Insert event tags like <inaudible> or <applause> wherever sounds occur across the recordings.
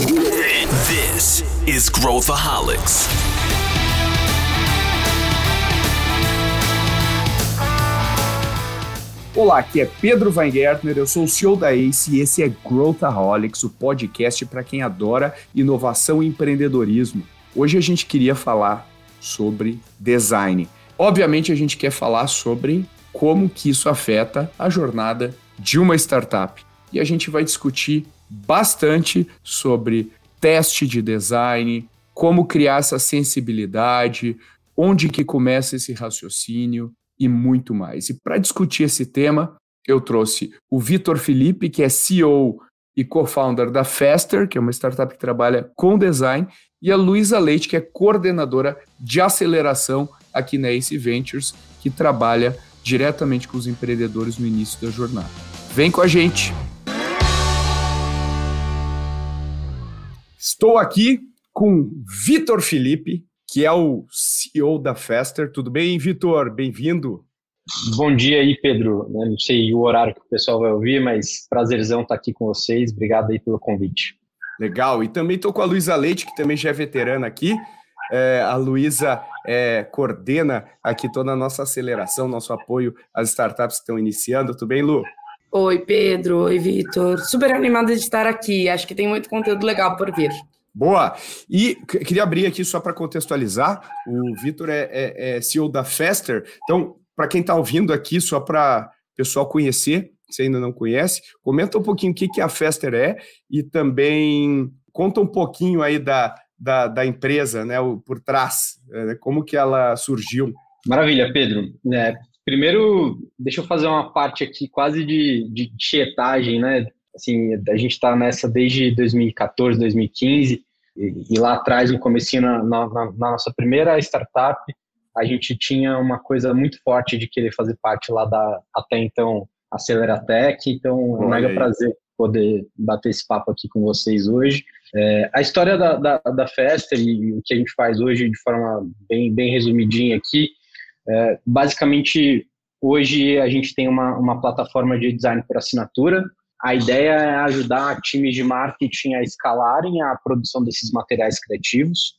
This is Growthaholics. Olá, aqui é Pedro Weingärtner, eu sou o CEO da ACE e esse é Growthaholics, o podcast para quem adora inovação e empreendedorismo. Hoje a gente queria falar sobre design. Obviamente a gente quer falar sobre como que isso afeta a jornada de uma startup. E a gente vai discutir bastante sobre teste de design, como criar essa sensibilidade, onde que começa esse raciocínio e muito mais. E para discutir esse tema, eu trouxe o Vitor Felipe, que é CEO e co-founder da Faster, que é uma startup que trabalha com design, e a Luísa Leite, que é coordenadora de aceleração aqui na Ace Ventures, que trabalha diretamente com os empreendedores no início da jornada. Vem com a gente! Estou aqui com Vitor Felipe, que é o CEO da Faster. Tudo bem, Vitor? Bem-vindo. Bom dia aí, Pedro. Não sei o horário que o pessoal vai ouvir, mas prazerzão estar aqui com vocês. Obrigado aí pelo convite. Legal. E também estou com a Luísa Leite, que também já é veterana aqui. É, a Luísa é, coordena aqui toda a nossa aceleração, nosso apoio às startups que estão iniciando. Tudo bem, Lu? Oi, Pedro. Oi, Vitor. Super animada de estar aqui. Acho que tem muito conteúdo legal por vir. Boa! E queria abrir aqui só para contextualizar: o Vitor é, é, é, CEO da Fester. Então, para quem está ouvindo aqui, só para o pessoal conhecer, se ainda não conhece, comenta um pouquinho o que, que a Fester é e também conta um pouquinho aí da, da, da empresa, né, por trás, né, como que ela surgiu. Maravilha, Pedro. É, primeiro, deixa eu fazer uma parte aqui quase de, de tietagem, né? Assim, a gente está nessa desde 2014, 2015, e, e, lá atrás, no comecinho, na, na, na, nossa primeira startup, a gente tinha uma coisa muito forte de querer fazer parte lá da, até então, Aceleratec, então é um mega prazer poder bater esse papo aqui com vocês hoje. É, a história da, da, da festa e o que a gente faz hoje de forma bem, bem resumidinha aqui, é, basicamente hoje a gente tem uma, uma plataforma de design por assinatura. A ideia é ajudar times de marketing a escalarem a produção desses materiais criativos.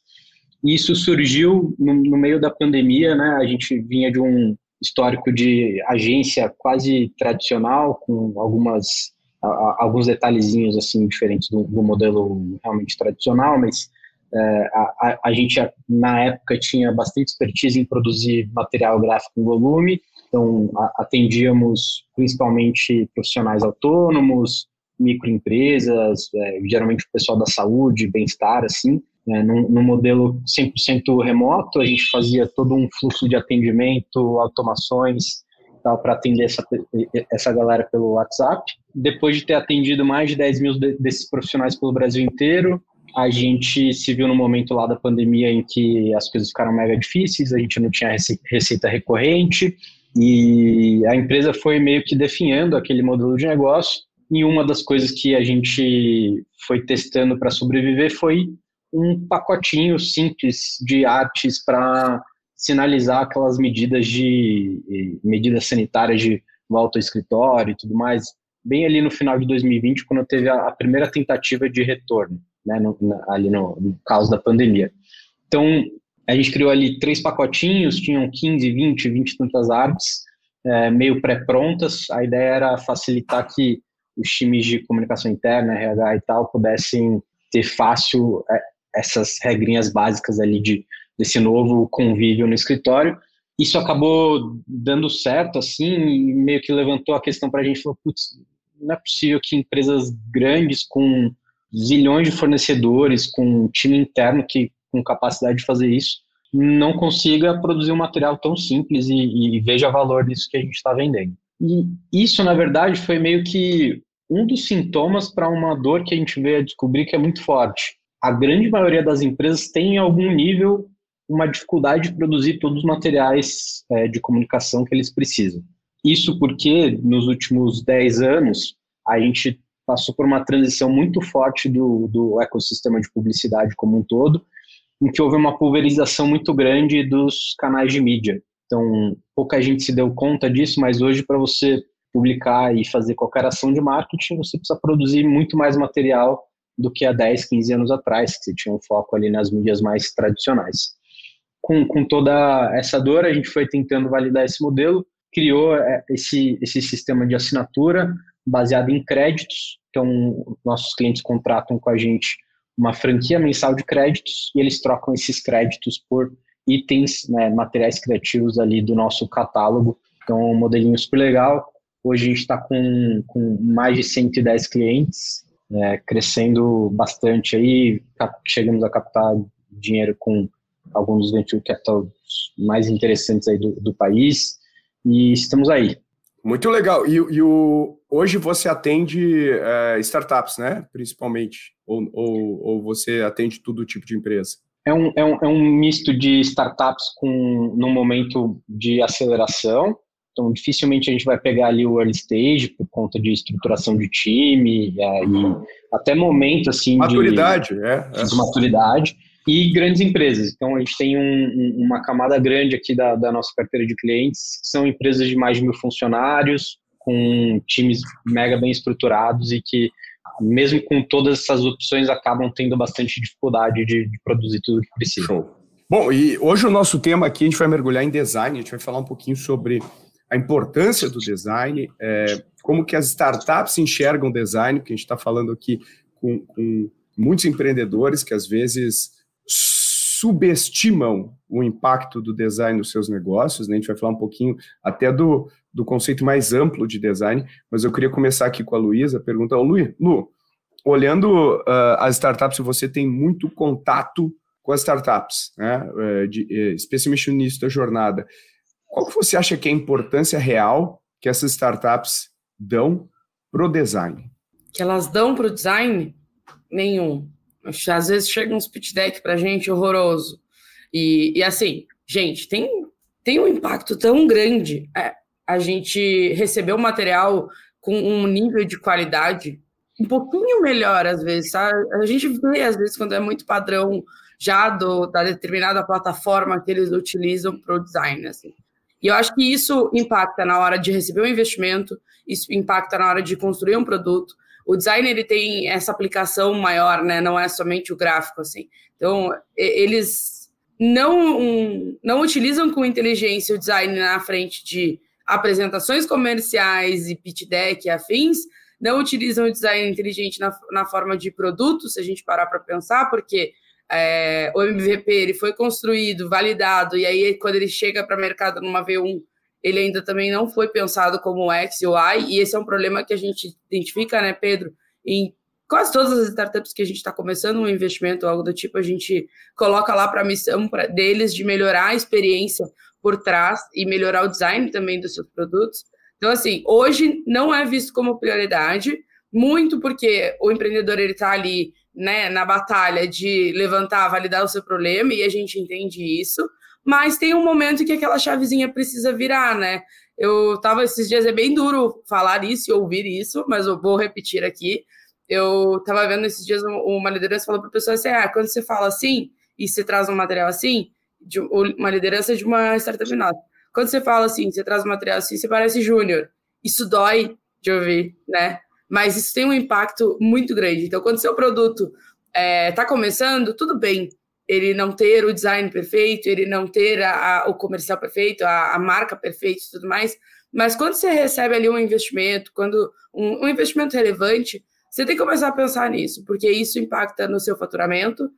Isso surgiu no, no meio da pandemia, né? A gente vinha de um histórico de agência quase tradicional, com algumas alguns detalhezinhos assim diferentes do, do modelo realmente tradicional, mas é, a, a, gente na época tinha bastante expertise em produzir material gráfico em volume, então atendíamos principalmente profissionais autônomos, microempresas, é, geralmente o pessoal da saúde, bem-estar, assim, é, num, modelo 100% remoto, a gente fazia todo um fluxo de atendimento, automações, para atender essa, essa galera pelo WhatsApp. Depois de ter atendido mais de 10 mil desses profissionais pelo Brasil inteiro, a gente se viu no momento lá da pandemia em que as coisas ficaram mega difíceis, a gente não tinha receita recorrente e a empresa foi meio que definhando aquele modelo de negócio. E uma das coisas que a gente foi testando para sobreviver foi um pacotinho simples de artes para sinalizar aquelas medidas de medidas sanitárias de volta ao escritório e tudo mais, bem ali no final de 2020, quando teve a, a primeira tentativa de retorno, né, no, na, ali no, no caos da pandemia. Então, a gente criou ali três pacotinhos, tinham 15, 20, 20 tantas artes, é, meio pré-prontas. A ideia era facilitar que os times de comunicação interna, RH e tal, pudessem ter fácil é, essas regrinhas básicas ali de desse novo convívio no escritório. Isso acabou dando certo, assim, e meio que levantou a questão para a gente, falou, putz, não é possível que empresas grandes com zilhões de fornecedores, com um time interno que com capacidade de fazer isso, não consiga produzir um material tão simples e, e veja valor nisso que a gente está vendendo. E isso, na verdade, foi meio que um dos sintomas para uma dor que a gente veio a descobrir que é muito forte. A grande maioria das empresas tem em algum nível uma dificuldade de produzir todos os materiais é, de comunicação que eles precisam. Isso porque nos últimos 10 anos a gente passou por uma transição muito forte do, do ecossistema de publicidade como um todo, em que houve uma pulverização muito grande dos canais de mídia. Então, pouca gente se deu conta disso, mas hoje, para você publicar e fazer qualquer ação de marketing, você precisa produzir muito mais material do que há 10, 15 anos atrás, que você tinha um foco ali nas mídias mais tradicionais. Com, com toda essa dor, a gente foi tentando validar esse modelo, criou é, esse, esse sistema de assinatura baseado em créditos. Então, nossos clientes contratam com a gente uma franquia mensal de créditos e eles trocam esses créditos por itens, né, materiais criativos ali do nosso catálogo. Então, um modelinho super legal. Hoje a gente está com, com mais de 110 clientes, né, crescendo bastante aí, chegamos a captar dinheiro com alguns dos venture capital mais interessantes aí do, do país e estamos aí. Muito legal. E, e o, hoje você atende é, startups, né? Principalmente. Ou, ou, ou, você atende todo tipo de empresa? É um, é um, é um misto de startups com num momento de aceleração. Então, dificilmente a gente vai pegar ali o early stage por conta de estruturação de time é, e até momento assim maturidade, de, é, é. de maturidade e grandes empresas. Então, a gente tem um, uma camada grande aqui da, da, nossa carteira de clientes, que são empresas de mais de mil funcionários, com times mega bem estruturados e que, mesmo com todas essas opções, acabam tendo bastante dificuldade de, de produzir tudo que precisa. Show. Bom, e hoje o nosso tema aqui, a gente vai mergulhar em design, a gente vai falar um pouquinho sobre a importância do design, é, como que as startups enxergam design, porque a gente está falando aqui com, com muitos empreendedores que às vezes subestimam o impacto do design nos seus negócios, né? a gente vai falar um pouquinho até do, do conceito mais amplo de design, mas eu queria começar aqui com a Luísa, perguntar ao Lu, Lu, olhando uh, as startups, você tem muito contato com as startups, né? Uh, de, uh, especialmente no início da jornada. Qual que você acha que é a importância real que essas startups dão para o design? Que elas dão para o design? Nenhum. Às vezes chega uns pitch deck para gente horroroso. E, e, assim, gente, tem, tem um impacto tão grande é, a gente receber o material com um nível de qualidade um pouquinho melhor, às vezes? A gente vê, às vezes, quando é muito padrão já do, da determinada plataforma que eles utilizam para o design, assim. E eu acho que isso impacta na hora de receber um investimento, isso impacta na hora de construir um produto, o design ele tem essa aplicação maior, né? Não é somente o gráfico assim. Então eles não não utilizam com inteligência o design na frente de apresentações comerciais e pitch deck e afins, não utilizam o design inteligente na, na forma de produto, se a gente parar para pensar, porque é, o MVP ele foi construído, validado, e aí quando ele chega para o mercado numa V1, ele ainda também não foi pensado como X ou Y, e esse é um problema que a gente identifica, né, Pedro, em quase todas as startups que a gente está começando um investimento ou algo do tipo, a gente coloca lá para a missão pra, deles de melhorar a experiência por trás e melhorar o design também dos seus produtos. Então, assim, hoje não é visto como prioridade, muito porque o empreendedor ele está ali né, na batalha de levantar, validar o seu problema, e a gente entende isso, mas tem um momento que aquela chavezinha precisa virar, né? Eu tava esses dias, é bem duro falar isso e ouvir isso, mas eu vou repetir aqui. Eu tava vendo esses dias uma liderança falou para a pessoa assim: ah, quando você fala assim e você traz um material assim, de uma liderança de uma startup nossa. Quando você fala assim, você traz um material assim, você parece júnior. Isso dói de ouvir, né? Mas isso tem um impacto muito grande. Então, quando seu produto está é, tá começando, tudo bem ele não ter o design perfeito, ele não ter a, a, o comercial perfeito, a, a, marca perfeita e tudo mais. Mas quando você recebe ali um investimento, quando um, um, investimento relevante, você tem que começar a pensar nisso, porque isso impacta no seu faturamento,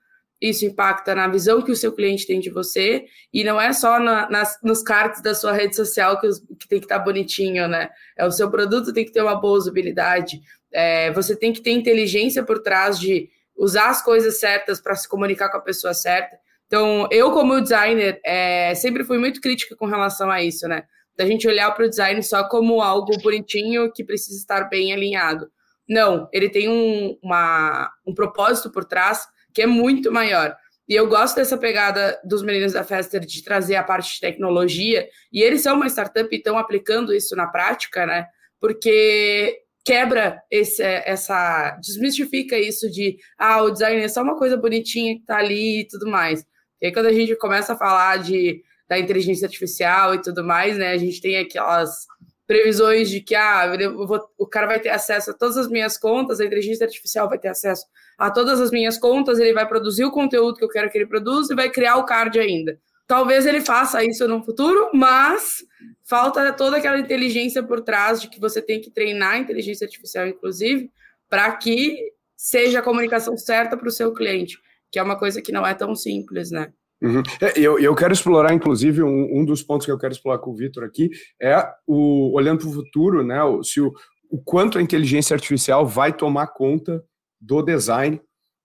isso impacta na visão que o seu cliente tem de você, e não é só na, nas, nos cards da sua rede social que, os, que tem que estar tá bonitinho, né? É o seu produto tem que ter uma boa usabilidade, é, você tem que ter inteligência por trás de usar as coisas certas para se comunicar com a pessoa certa. Então, eu, como designer, é, sempre fui muito crítica com relação a isso, né? Da gente olhar para o design só como algo bonitinho que precisa estar bem alinhado. Não, ele tem um, uma, um propósito por trás que é muito maior. E eu gosto dessa pegada dos meninos da Fester de trazer a parte de tecnologia, e eles são uma startup e estão aplicando isso na prática, né? Porque quebra esse, essa. desmistifica isso de ah, o design é só uma coisa bonitinha que tá ali e tudo mais. E aí, quando a gente começa a falar de, da inteligência artificial e tudo mais, né, a gente tem aquelas previsões de que ah, vou, o cara vai ter acesso a todas as minhas contas, a inteligência artificial vai ter acesso a todas as minhas contas, ele vai produzir o conteúdo que eu quero que ele produza e vai criar o card ainda. Talvez ele faça isso no futuro, mas falta toda aquela inteligência por trás de que você tem que treinar a inteligência artificial, inclusive, para que seja a comunicação certa para o seu cliente, que é uma coisa que não é tão simples, né? Uhum. É, eu, eu quero explorar, inclusive, um, um dos pontos que eu quero explorar com o Vitor aqui é o olhando para o futuro, né? O, se o, o quanto a inteligência artificial vai tomar conta do design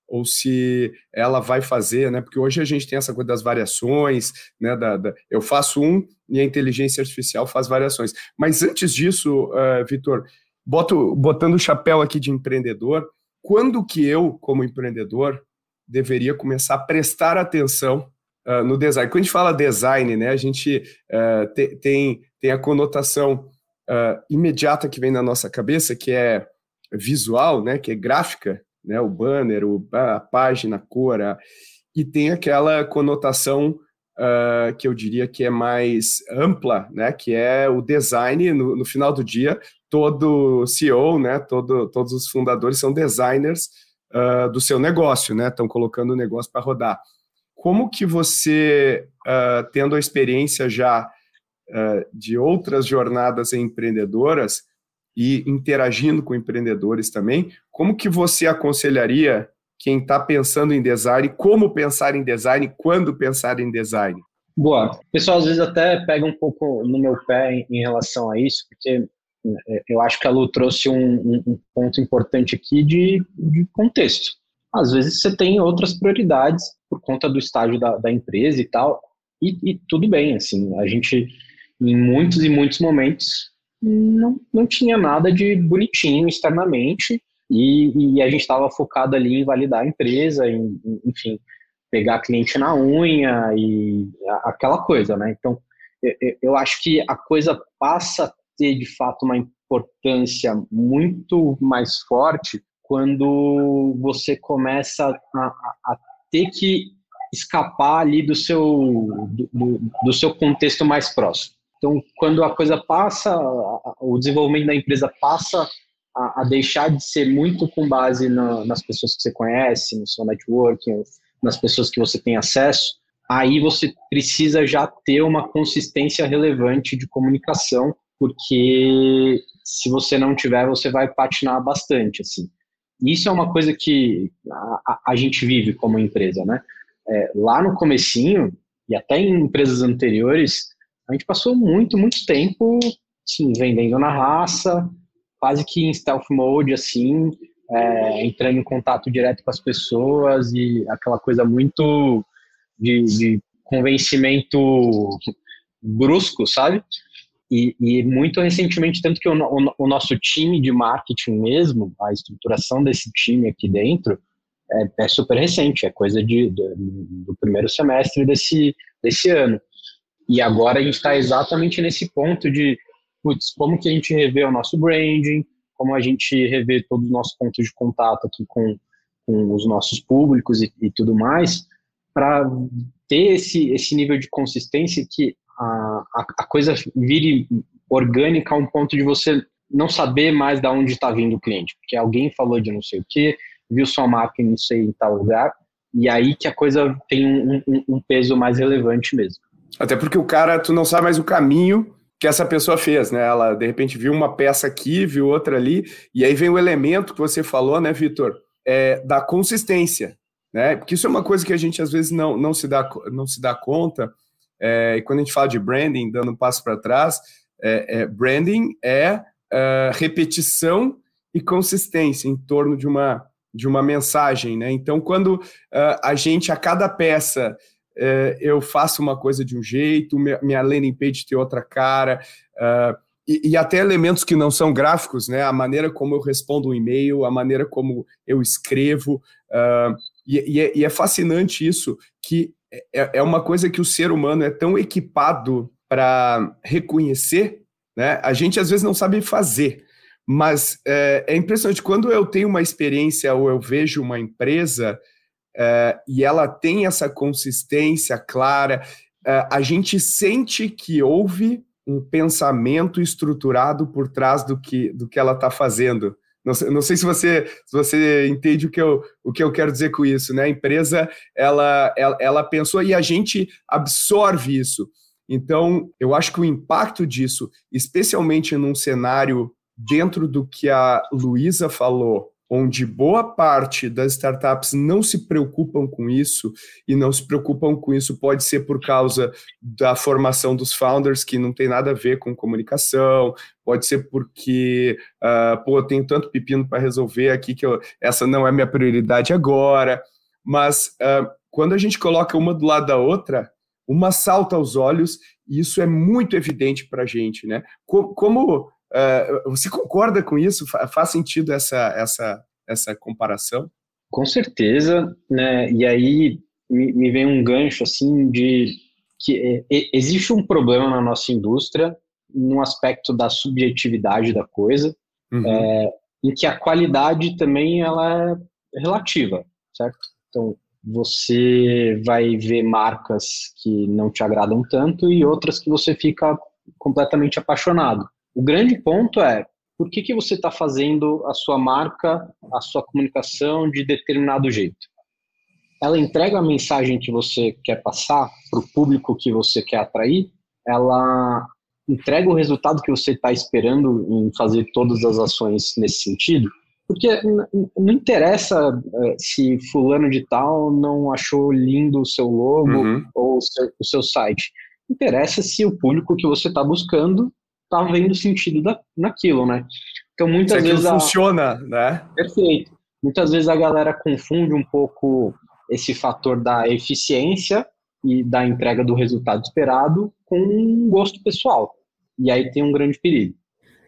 ou se ela vai fazer, né? Porque hoje a gente tem essa coisa das variações, né? Da, da eu faço um e a inteligência artificial faz variações. Mas antes disso, uh, Vitor, boto, botando o chapéu aqui de empreendedor, quando que eu, como empreendedor, deveria começar a prestar atenção uh, no design. Quando a gente fala design, né, a gente uh, te, tem, tem a conotação uh, imediata que vem na nossa cabeça, que é visual, né, que é gráfica, né, o banner, o, a página, a cor, a, e tem aquela conotação que eu diria que é mais ampla, né, que é o design, no, no final do dia, todo CEO, né, todo, todos os fundadores são designers do seu negócio, né, estão colocando o negócio para rodar. Como que você, uh, tendo a experiência já uh, de outras jornadas empreendedoras e interagindo com empreendedores também, como que você aconselharia quem está pensando em design, como pensar em design, quando pensar em design? Boa. Pessoal às vezes até pega um pouco no meu pé em, em relação a isso, porque é, eu acho que a Lu trouxe um, um, um ponto importante aqui de, de contexto às vezes você tem outras prioridades por conta do estágio da, da empresa e tal, e, e, tudo bem, assim, a gente, em muitos e muitos momentos, não, não tinha nada de bonitinho externamente, e, e a gente estava focado ali em validar a empresa, em, em, enfim, pegar cliente na unha e aquela coisa, né? Então, eu, eu acho que a coisa passa a ter, de fato, uma importância muito mais forte quando você começa a, a ter que escapar ali do seu, do, do, seu contexto mais próximo. Então, quando a coisa passa, o desenvolvimento da empresa passa a, a deixar de ser muito com base na, nas pessoas que você conhece, no seu networking, nas pessoas que você tem acesso, aí você precisa já ter uma consistência relevante de comunicação, porque se você não tiver, você vai patinar bastante, assim. Isso é uma coisa que a, a gente vive como empresa, né? É, lá no comecinho, e até em empresas anteriores, a gente passou muito, muito tempo assim, vendendo na raça, quase que em stealth mode, assim, é, entrando em contato direto com as pessoas e aquela coisa muito de, de convencimento brusco, sabe? E, e, muito recentemente, tanto que o, o, o, nosso time de marketing mesmo, a estruturação desse time aqui dentro, é, é super recente, é coisa de, de, do primeiro semestre desse, desse ano. E agora a gente está exatamente nesse ponto de, putz, como que a gente revê o nosso branding, como a gente revê todos os nossos pontos de contato aqui com, com os nossos públicos e, e tudo mais, para ter esse, esse nível de consistência que a, a, coisa vire orgânica a um ponto de você não saber mais de onde está vindo o cliente, porque alguém falou de não sei o que, viu sua marca em não sei em tal lugar, e aí que a coisa tem um, um, um, peso mais relevante mesmo. Até porque o cara, tu não sabe mais o caminho que essa pessoa fez, né? Ela de repente viu uma peça aqui, viu outra ali, e aí vem o elemento que você falou, né, Vitor? É, da consistência, né? Porque isso é uma coisa que a gente às vezes não, não, se, dá, não se dá conta. É, e quando a gente fala de branding, dando um passo para trás, é, é, branding é, é repetição e consistência em torno de uma, de uma mensagem. Né? Então, quando uh, a gente, a cada peça, uh, eu faço uma coisa de um jeito, minha, landing page tem outra cara, e, e, até elementos que não são gráficos, né? a maneira como eu respondo um e-mail, a maneira como eu escrevo, e, e, é, e é fascinante isso, que é, é uma coisa que o ser humano é tão equipado para reconhecer, né? A gente às vezes não sabe fazer, mas é, é, impressionante quando eu tenho uma experiência ou eu vejo uma empresa é, e ela tem essa consistência clara, é, a gente sente que houve um pensamento estruturado por trás do que, do que ela está fazendo. Não sei, não sei, se você se você entende o que, eu, o que eu quero dizer com isso, né? A empresa ela, ela, ela pensou e a gente absorve isso. Então, eu acho que o impacto disso, especialmente num cenário dentro do que a Luísa falou, onde boa parte das startups não se preocupam com isso, e não se preocupam com isso pode ser por causa da formação dos founders, que não tem nada a ver com comunicação, pode ser porque, uh, pô, eu tenho tanto pepino para resolver aqui que eu, essa não é minha prioridade agora, mas uh, quando a gente coloca uma do lado da outra, uma salta aos olhos, e isso é muito evidente para a gente, né? Como, como Uh, você concorda com isso? Faz sentido essa, essa, essa comparação? Com certeza, né? E aí me, me vem um gancho assim de que é, existe um problema na nossa indústria no aspecto da subjetividade da coisa, uhum. é, em que a qualidade também ela é relativa, certo? Então você vai ver marcas que não te agradam tanto e outras que você fica completamente apaixonado. O grande ponto é por que, que você está fazendo a sua marca, a sua comunicação de determinado jeito. Ela entrega a mensagem que você quer passar para o público que você quer atrair, ela entrega o resultado que você está esperando em fazer todas as ações nesse sentido, porque não interessa é, se fulano de tal não achou lindo o seu logo uhum. ou o seu, o seu site. Interessa se o público que você está buscando tá vendo sentido da, naquilo, né? Então muitas vezes a... funciona, né? Perfeito. Muitas vezes a galera confunde um pouco esse fator da eficiência e da entrega do resultado esperado com um gosto pessoal. E aí tem um grande perigo.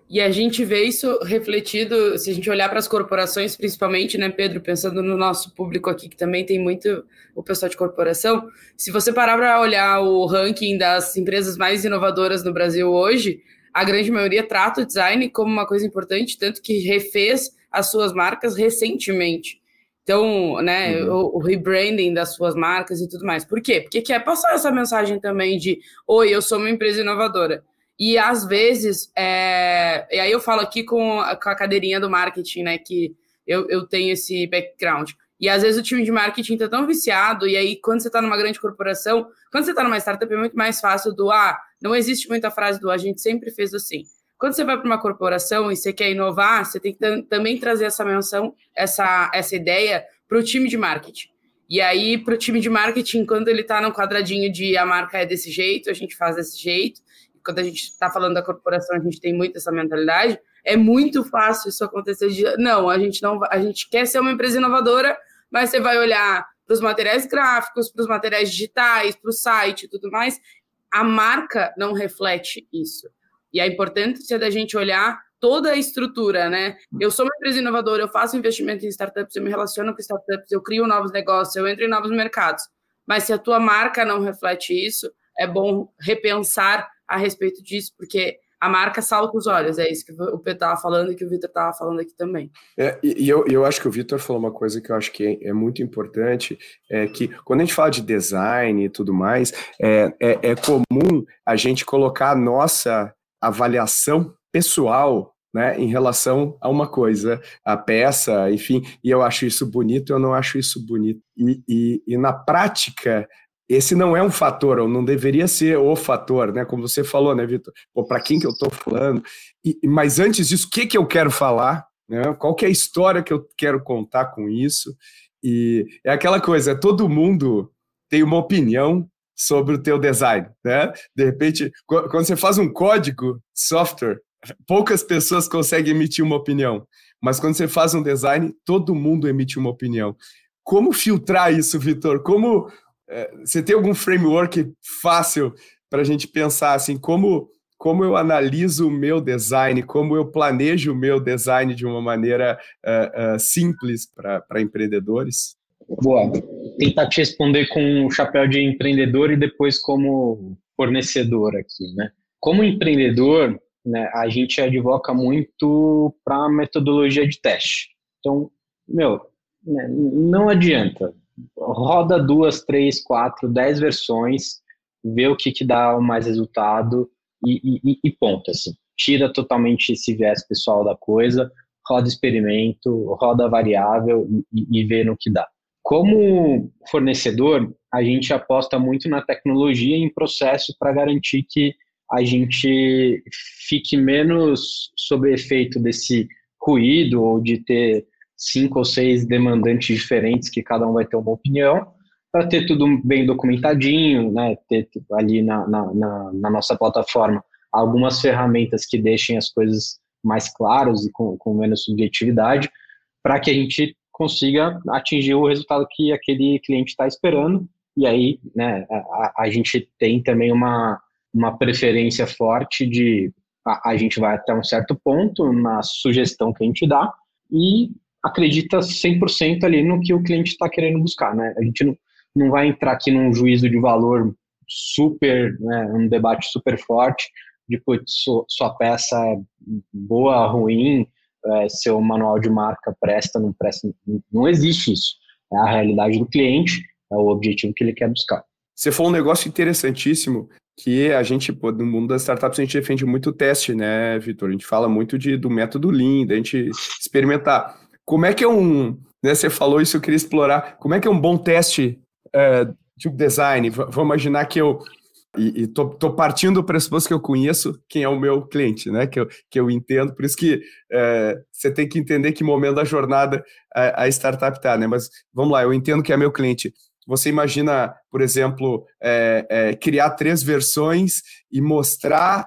E a gente vê isso refletido, se a gente olhar para as corporações, principalmente, né, Pedro, pensando no nosso público aqui, que também tem muito o pessoal de corporação. Se você parar para olhar o ranking das empresas mais inovadoras no Brasil hoje, a grande maioria trata o design como uma coisa importante, tanto que refez as suas marcas recentemente. Então, né, uhum. o, o, rebranding das suas marcas e tudo mais. Por quê? Porque quer passar essa mensagem também de oi, eu sou uma empresa inovadora. E às vezes, é... e aí eu falo aqui com a, com a cadeirinha do marketing, né, que eu, eu tenho esse background. E às vezes o time de marketing tá tão viciado, e aí quando você está numa grande corporação, quando você está numa startup é muito mais fácil do ah, não existe muita frase do a gente sempre fez assim. Quando você vai para uma corporação e você quer inovar, você tem que também trazer essa menção, essa, essa ideia para o time de marketing. E aí, para o time de marketing, quando ele está no quadradinho de a marca é desse jeito, a gente faz desse jeito. Quando a gente está falando da corporação, a gente tem muito essa mentalidade. É muito fácil isso acontecer. De, não, a gente não, a gente quer ser uma empresa inovadora, mas você vai olhar para os materiais gráficos, para os materiais digitais, para o site e tudo mais, a marca não reflete isso. E a importância da gente olhar toda a estrutura, né? Eu sou uma empresa inovadora, eu faço investimento em startups, eu me relaciono com startups, eu crio novos negócios, eu entro em novos mercados. Mas se a tua marca não reflete isso, é bom repensar a respeito disso, porque a marca salta os olhos. É isso que o Pedro estava falando e que o Vitor estava falando aqui também. É, e eu, eu acho que o Vitor falou uma coisa que eu acho que é, é, muito importante, é que quando a gente fala de design e tudo mais, é, é, é comum a gente colocar a nossa avaliação pessoal né, em relação a uma coisa, a peça, enfim, e eu acho isso bonito, eu não acho isso bonito. E, e, e na prática, esse não é um fator, ou não deveria ser o fator, né? Como você falou, né, Vitor? Para quem que eu estou falando? E, mas antes disso, o que, que eu quero falar? Né? Qual que é a história que eu quero contar com isso? E é aquela coisa, todo mundo tem uma opinião sobre o teu design, né? De repente, quando você faz um código software, poucas pessoas conseguem emitir uma opinião, mas quando você faz um design, todo mundo emite uma opinião. Como filtrar isso, Vitor? Como é, você tem algum framework fácil para a gente pensar assim, como, como eu analiso o meu design, como eu planejo o meu design de uma maneira uh, uh, simples para empreendedores? Boa. Tentar te responder com o chapéu de empreendedor e depois como fornecedor aqui, né? Como empreendedor, né, a gente advoca muito para metodologia de teste. Então, meu, né, não adianta roda duas, três, quatro, dez versões, vê o que, que dá o mais resultado e, e, e ponto, assim. Tira totalmente esse viés pessoal da coisa, roda experimento, roda variável e, e vê no que dá. Como fornecedor, a gente aposta muito na tecnologia e em processo para garantir que a gente fique menos sob efeito desse ruído ou de ter cinco ou seis demandantes diferentes que cada um vai ter uma opinião, para ter tudo bem documentadinho, né, ter ali na, na, na, na, nossa plataforma algumas ferramentas que deixem as coisas mais claras e com, com menos subjetividade, para que a gente consiga atingir o resultado que aquele cliente está esperando. E aí, né, a, a, gente tem também uma, uma preferência forte de a, a gente vai até um certo ponto na sugestão que a gente dá e acredita 100% ali no que o cliente está querendo buscar, né? A gente não, não vai entrar aqui num juízo de valor super, né, um debate super forte de putz, sua peça é boa, ruim, é, seu manual de marca presta, não presta, não existe isso. É a realidade do cliente, é o objetivo que ele quer buscar. Você falou um negócio interessantíssimo que a gente, pô, no mundo das startups, a gente defende muito o teste, né, Vitor? A gente fala muito de, do método Lean, da gente experimentar. Como é que é um, né, você falou isso, eu queria explorar, como é que é um bom teste é, de design? Vamos imaginar que eu e, estou tô, partindo do pressuposto que eu conheço quem é o meu cliente, né? Que eu, que eu entendo, por isso que é, você tem que entender que momento da jornada a, a startup está, né? Mas vamos lá, eu entendo que é meu cliente. Você imagina, por exemplo, é, é, criar três versões e mostrar,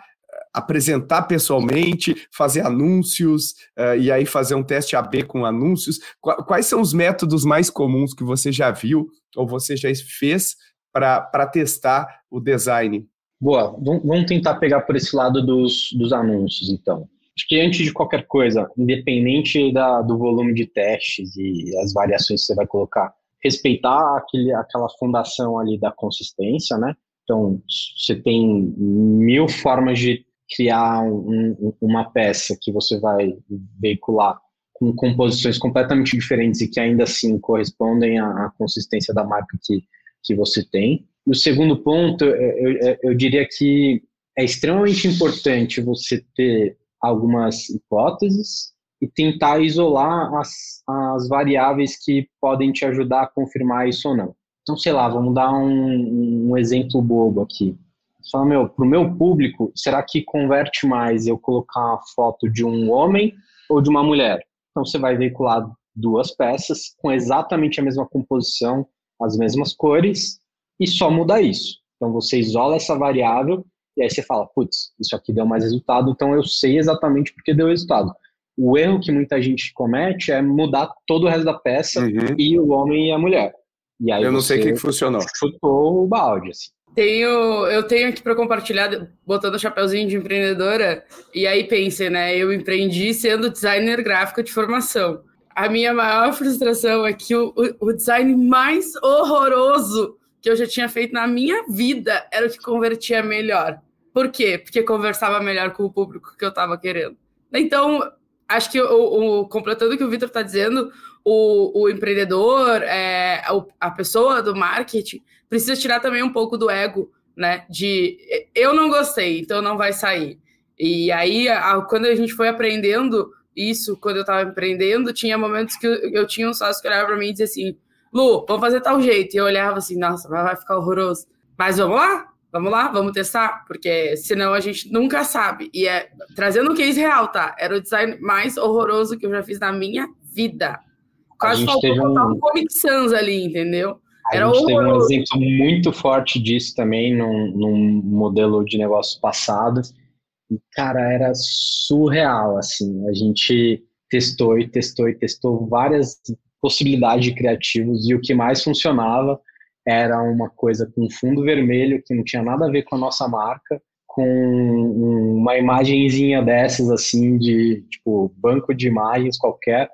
apresentar pessoalmente, fazer anúncios é, e aí fazer um teste AB com anúncios. Quais são os métodos mais comuns que você já viu ou você já fez para testar o design? Boa, vamos tentar pegar por esse lado dos, dos anúncios, então. Acho que antes de qualquer coisa, independente da, do volume de testes e as variações que você vai colocar, respeitar aquele, aquela fundação ali da consistência, né? Então, você tem mil formas de criar um, uma peça que você vai veicular com composições completamente diferentes e que ainda assim correspondem à, à consistência da marca que, que você tem. E o segundo ponto, eu, eu, eu diria que é extremamente importante você ter algumas hipóteses e tentar isolar as, as variáveis que podem te ajudar a confirmar isso ou não. Então, sei lá, vamos dar um, um exemplo bobo aqui. Você fala, meu, para o meu público, será que converte mais eu colocar uma foto de um homem ou de uma mulher? Então, você vai veicular duas peças com exatamente a mesma composição, as mesmas cores e só muda isso. Então você isola essa variável e aí você fala, putz, isso aqui deu mais resultado, então eu sei exatamente porque deu resultado. O erro que muita gente comete é mudar todo o resto da peça uhum. e o homem e a mulher. E aí eu não sei o que, que funcionou. Chutou o balde, assim. Tenho, eu tenho aqui para compartilhar, botando o chapéuzinho de empreendedora, e aí pense, né? Eu empreendi sendo designer gráfico de formação a minha maior frustração é que o, o, design mais horroroso que eu já tinha feito na minha vida era o que convertia melhor. Por quê? Porque conversava melhor com o público que eu estava querendo. Então, acho que o, o completando o que o Vitor está dizendo, o, o empreendedor, é, a pessoa do marketing, precisa tirar também um pouco do ego, né? De eu não gostei, então não vai sair. E aí, a, quando a gente foi aprendendo isso quando eu estava empreendendo, tinha momentos que eu, eu tinha um sócio que olhava para mim e dizia assim: Lu, vamos fazer tal jeito. E eu olhava assim: nossa, vai ficar horroroso. Mas vamos lá, vamos lá, vamos testar, porque senão a gente nunca sabe. E é trazendo um case real, tá? Era o design mais horroroso que eu já fiz na minha vida. Quase faltou botar um... um Comic Sans ali, entendeu? A Era gente horroroso. teve um exemplo muito forte disso também num, num modelo de negócio passado e, cara, era surreal, assim. A gente testou e testou e testou várias possibilidades de criativos e o que mais funcionava era uma coisa com fundo vermelho que não tinha nada a ver com a nossa marca, com uma imagenzinha dessas assim de tipo banco de imagens qualquer,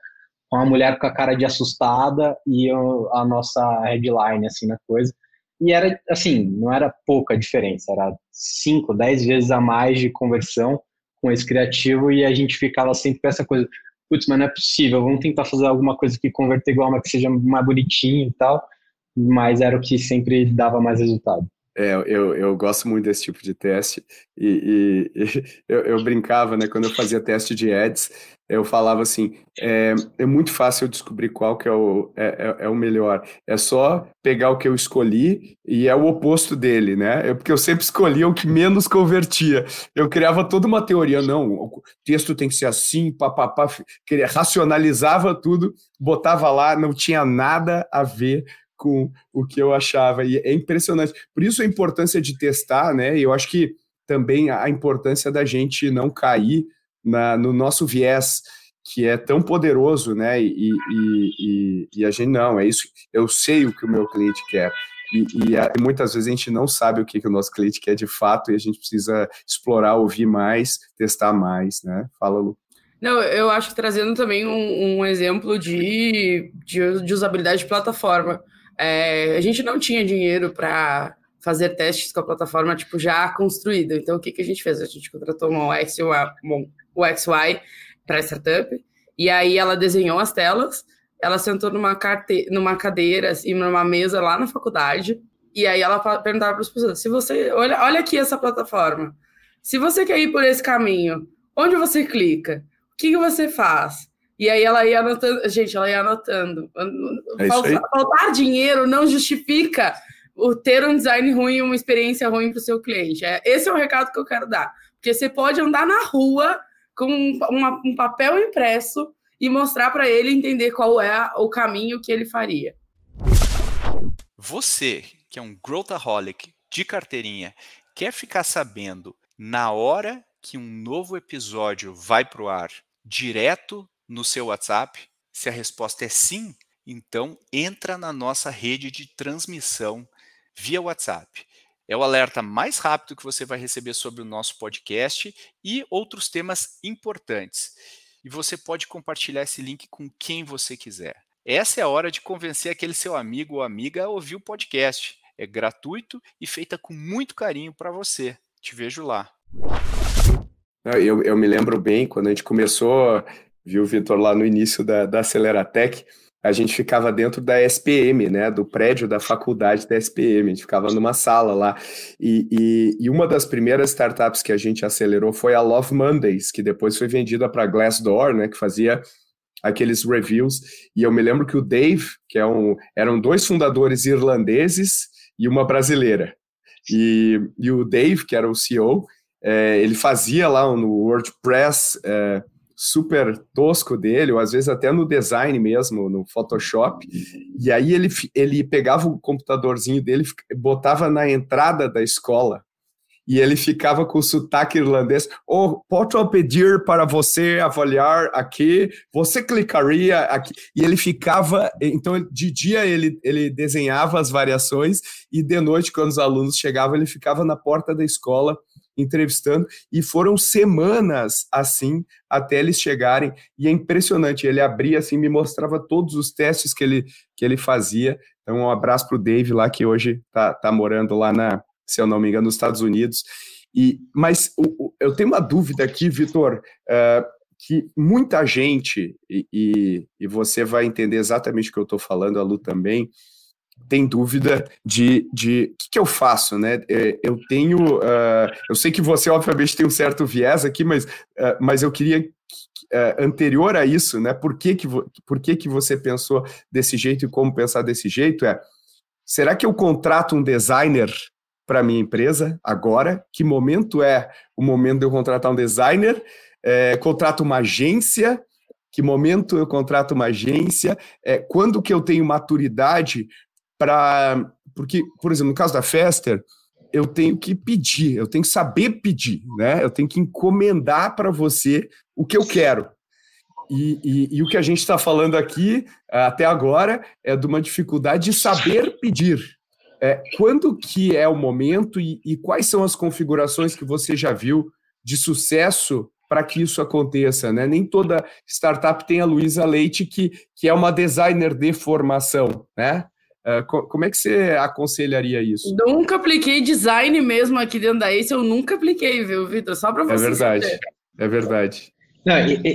uma mulher com a cara de assustada e a nossa headline assim na coisa. E era, assim, não era pouca diferença, era 5, 10 vezes a mais de conversão com esse criativo e a gente ficava sempre com essa coisa, putz, mas não é possível, vamos tentar fazer alguma coisa que converter igual, mas que seja mais bonitinho e tal, mas era o que sempre dava mais resultado. É, eu, eu gosto muito desse tipo de teste e, e, e <laughs> eu, eu, brincava, né, quando eu fazia teste de ads, eu falava assim, é, é muito fácil eu descobrir qual que é o, é, é, é, o melhor, é só pegar o que eu escolhi e é o oposto dele, né, é porque eu sempre escolhia o que menos convertia, eu criava toda uma teoria, não, o texto tem que ser assim, papapá, racionalizava tudo, botava lá, não tinha nada a ver com o que eu achava. E é impressionante. Por isso a importância de testar, né? E eu acho que também a importância da gente não cair na, no nosso viés, que é tão poderoso, né? E, e, e, e, a gente não, é isso. Eu sei o que o meu cliente quer. E, e, muitas vezes a gente não sabe o que, que o nosso cliente quer de fato e a gente precisa explorar, ouvir mais, testar mais, né? Fala, Lu. Não, eu acho que trazendo também um, um exemplo de, de, de usabilidade de plataforma. É, a gente não tinha dinheiro para fazer testes com a plataforma tipo já construída. Então o que, que a gente fez? A gente contratou uma UX, uma, uma UXY para a startup e aí ela desenhou as telas. Ela sentou numa, carte... numa cadeira, assim, numa mesa lá na faculdade, e aí ela perguntava para as pessoas: se você. Olha, olha aqui essa plataforma. Se você quer ir por esse caminho, onde você clica? O que, que você faz? E aí ela ia anotando, gente, ela ia anotando. É faltar, faltar, dinheiro não justifica o ter um design ruim, uma experiência ruim para o seu cliente. É, esse é o recado que eu quero dar. Porque você pode andar na rua com uma, um papel impresso e mostrar para ele entender qual é o caminho que ele faria. Você, que é um growthaholic de carteirinha, quer ficar sabendo na hora que um novo episódio vai para o ar, direto no seu WhatsApp? Se a resposta é sim, então entra na nossa rede de transmissão via WhatsApp. É o alerta mais rápido que você vai receber sobre o nosso podcast e outros temas importantes. E você pode compartilhar esse link com quem você quiser. Essa é a hora de convencer aquele seu amigo ou amiga a ouvir o podcast. É gratuito e feita com muito carinho para você. Te vejo lá. Eu, eu me lembro bem quando a gente começou viu, Vitor, lá no início da, da Aceleratec, a gente ficava dentro da SPM, né, do prédio da faculdade da SPM, a gente ficava numa sala lá, e, e, e, uma das primeiras startups que a gente acelerou foi a Love Mondays, que depois foi vendida para Glassdoor, né, que fazia aqueles reviews, e eu me lembro que o Dave, que é um, eram dois fundadores irlandeses e uma brasileira, e, e o Dave, que era o CEO, é, ele fazia lá no WordPress... É, super tosco dele, ou às vezes até no design mesmo, no Photoshop. E aí ele, ele pegava o computadorzinho dele, botava na entrada da escola e ele ficava com o sotaque irlandês. Oh, posso pedir para você avaliar aqui? Você clicaria aqui? E ele ficava. Então, de dia ele, ele desenhava as variações e de noite, quando os alunos chegavam, ele ficava na porta da escola entrevistando, e foram semanas assim até eles chegarem, e é impressionante, ele abria assim, me mostrava todos os testes que ele, que ele fazia, então um abraço para o Dave lá, que hoje está tá morando lá na, se eu não me engano, nos Estados Unidos, e, mas o, o, eu tenho uma dúvida aqui, Vitor, uh, que muita gente, e, e, e, você vai entender exatamente o que eu estou falando, a Lu também, tem dúvida de, de o que, que, eu faço, né? É, eu tenho, uh, eu sei que você obviamente tem um certo viés aqui, mas, uh, mas eu queria uh, anterior a isso, né? Por que que, por que que você pensou desse jeito e como pensar desse jeito? É, será que eu contrato um designer para minha empresa agora? Que momento é o momento de eu contratar um designer? É, contrato uma agência? Que momento eu contrato uma agência? É, quando que eu tenho maturidade para. Porque, por exemplo, no caso da Fester, eu tenho que pedir, eu tenho que saber pedir, né? Eu tenho que encomendar para você o que eu quero. E, e, e o que a gente está falando aqui até agora é de uma dificuldade de saber pedir. É, quando que é o momento e, e quais são as configurações que você já viu de sucesso para que isso aconteça, né? Nem toda startup tem a Luísa Leite, que, que é uma designer de formação, né? Uh, como é que você aconselharia isso? Nunca apliquei design mesmo aqui dentro da Ace, eu nunca apliquei, viu, Vitor? Só para é você. É verdade, saber. é verdade.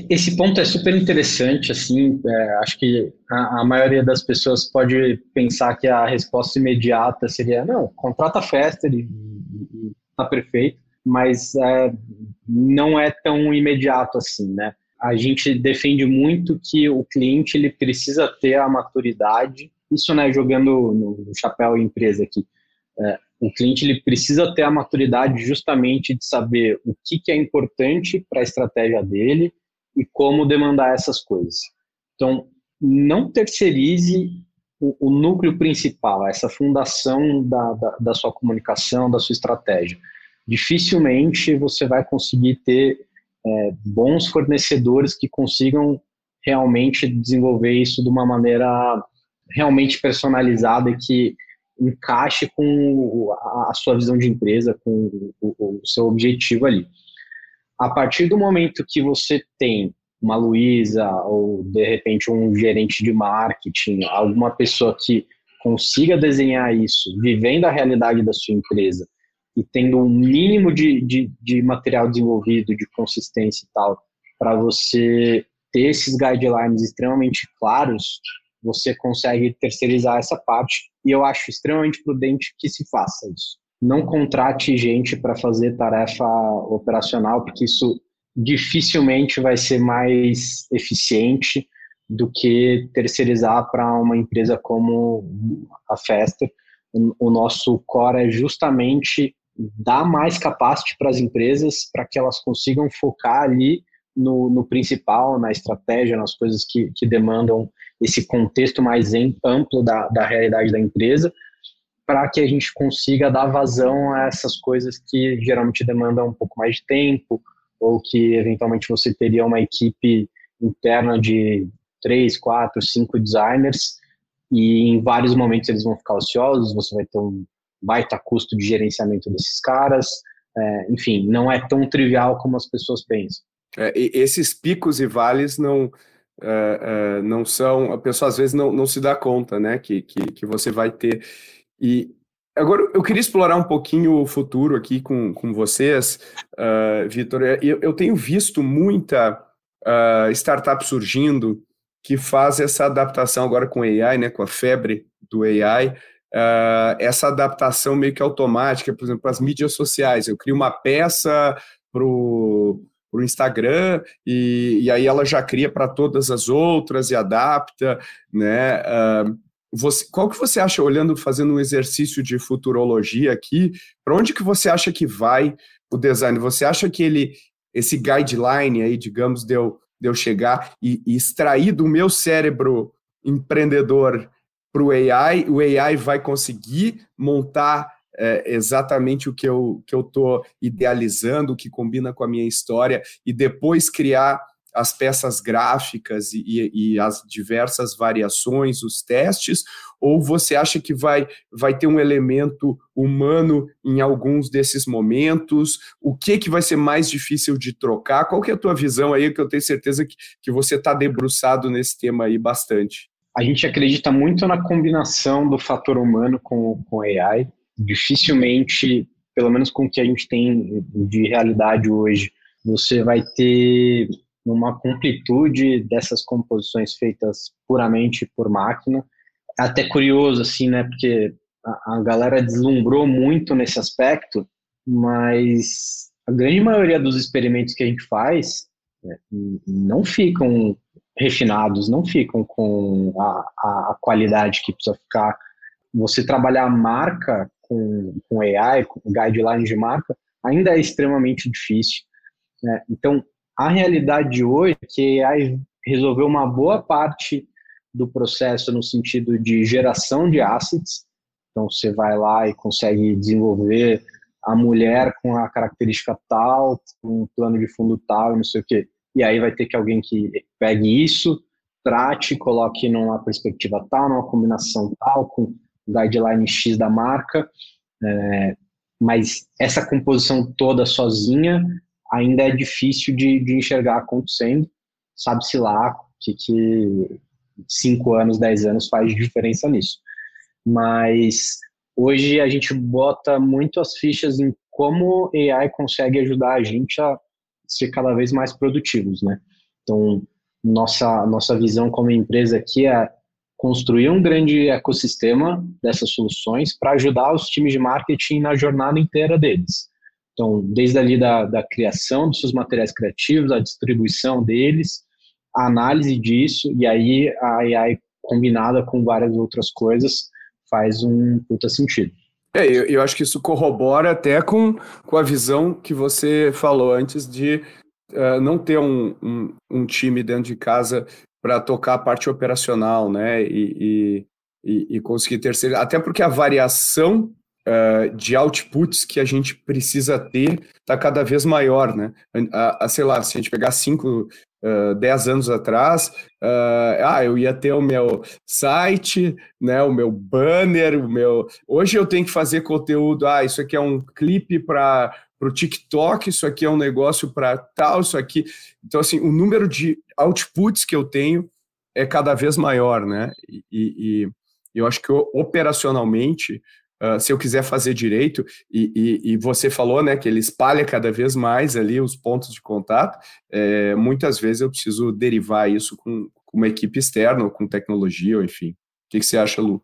esse ponto é super interessante, assim, é, acho que a, a, maioria das pessoas pode pensar que a resposta imediata seria, não, contrata a festa e, está perfeito, mas é, não é tão imediato assim, né? A gente defende muito que o cliente ele precisa ter a maturidade, isso né, jogando no, chapéu empresa aqui, é, o cliente ele precisa ter a maturidade justamente de saber o que, que é importante para a estratégia dele e como demandar essas coisas. Então, não terceirize o, o núcleo principal, essa fundação da, da, da, sua comunicação, da sua estratégia. Dificilmente você vai conseguir ter é, bons fornecedores que consigam realmente desenvolver isso de uma maneira realmente personalizada que encaixe com a sua visão de empresa, com o, o seu objetivo ali. A partir do momento que você tem uma Luísa ou de repente um gerente de marketing, alguma pessoa que consiga desenhar isso, vivendo a realidade da sua empresa e tendo um mínimo de, de, de material desenvolvido, de consistência e tal, para você ter esses guidelines extremamente claros, você consegue terceirizar essa parte e eu acho extremamente prudente que se faça isso. Não contrate gente para fazer tarefa operacional, porque isso dificilmente vai ser mais eficiente do que terceirizar para uma empresa como a Fester. O nosso core é justamente dar mais capacity para as empresas para que elas consigam focar ali no, no, principal, na estratégia, nas coisas que, que demandam esse contexto mais amplo da, da realidade da empresa, para que a gente consiga dar vazão a essas coisas que geralmente demandam um pouco mais de tempo, ou que eventualmente você teria uma equipe interna de três, quatro, cinco designers, e em vários momentos eles vão ficar ociosos, você vai ter um baita custo de gerenciamento desses caras, é, enfim, não é tão trivial como as pessoas pensam. É, esses picos e vales não, uh, uh, não são, a pessoa às vezes não, não se dá conta, né, que, que, que você vai ter. E agora eu queria explorar um pouquinho o futuro aqui com, com vocês, uh, Vitor. Eu, eu tenho visto muita startup surgindo que faz essa adaptação agora com AI, né, com a febre do AI, essa adaptação meio que automática, por exemplo, para as mídias sociais. Eu crio uma peça para o para o Instagram e, e, aí ela já cria para todas as outras e adapta, né? Uh, você, qual que você acha, olhando, fazendo um exercício de futurologia aqui, para onde que você acha que vai o design? Você acha que ele, esse guideline aí, digamos, deu de eu chegar e, e extrair do meu cérebro empreendedor para o AI, o AI vai conseguir montar é, exatamente o que eu que eu estou idealizando, o que combina com a minha história, e depois criar as peças gráficas e, e, e, as diversas variações, os testes, ou você acha que vai, vai ter um elemento humano em alguns desses momentos? O que que vai ser mais difícil de trocar? Qual que é a tua visão aí, que eu tenho certeza que, que você está debruçado nesse tema aí bastante? A gente acredita muito na combinação do fator humano com, com AI dificilmente, pelo menos com o que a gente tem de realidade hoje, você vai ter uma completude dessas composições feitas puramente por máquina. É até curioso, assim, né, porque a, galera deslumbrou muito nesse aspecto, mas a grande maioria dos experimentos que a gente faz né, não ficam refinados, não ficam com a, a, qualidade que precisa ficar. Você trabalhar a marca com, com AI, com guidelines de marca, ainda é extremamente difícil. Né? Então, a realidade de hoje é que AI resolveu uma boa parte do processo no sentido de geração de assets. Então, você vai lá e consegue desenvolver a mulher com a característica tal, com um plano de fundo tal, não sei o quê. E aí vai ter que alguém que pegue isso, trate, coloque numa perspectiva tal, numa combinação tal, com guideline X da marca, é, mas essa composição toda sozinha ainda é difícil de, de enxergar acontecendo. Sabe-se lá que, que cinco anos, dez anos faz diferença nisso. Mas hoje a gente bota muito as fichas em como AI consegue ajudar a gente a ser cada vez mais produtivos, né? Então, nossa, nossa visão como empresa aqui é construir um grande ecossistema dessas soluções para ajudar os times de marketing na jornada inteira deles. Então, desde ali da, da criação dos seus materiais criativos, a distribuição deles, a análise disso, e aí a AI combinada com várias outras coisas faz um puta sentido. É, eu, eu acho que isso corrobora até com, com a visão que você falou antes de uh, não ter um, um, um, time dentro de casa para tocar a parte operacional, né? E, e, e conseguir terceiro. Até porque a variação uh, de outputs que a gente precisa ter está cada vez maior, né? A, a, sei lá, se a gente pegar cinco, uh, dez anos atrás, uh, ah, eu ia ter o meu site, né, o meu banner, o meu. Hoje eu tenho que fazer conteúdo. Ah, isso aqui é um clipe para para o TikTok, isso aqui é um negócio para tal, isso aqui. Então, assim, o número de outputs que eu tenho é cada vez maior, né? E, e, eu acho que operacionalmente Uh, se eu quiser fazer direito, e, e, e, você falou né, que ele espalha cada vez mais ali os pontos de contato, é, muitas vezes eu preciso derivar isso com, com, uma equipe externa, ou com tecnologia, ou enfim. O que, que, você acha, Lu?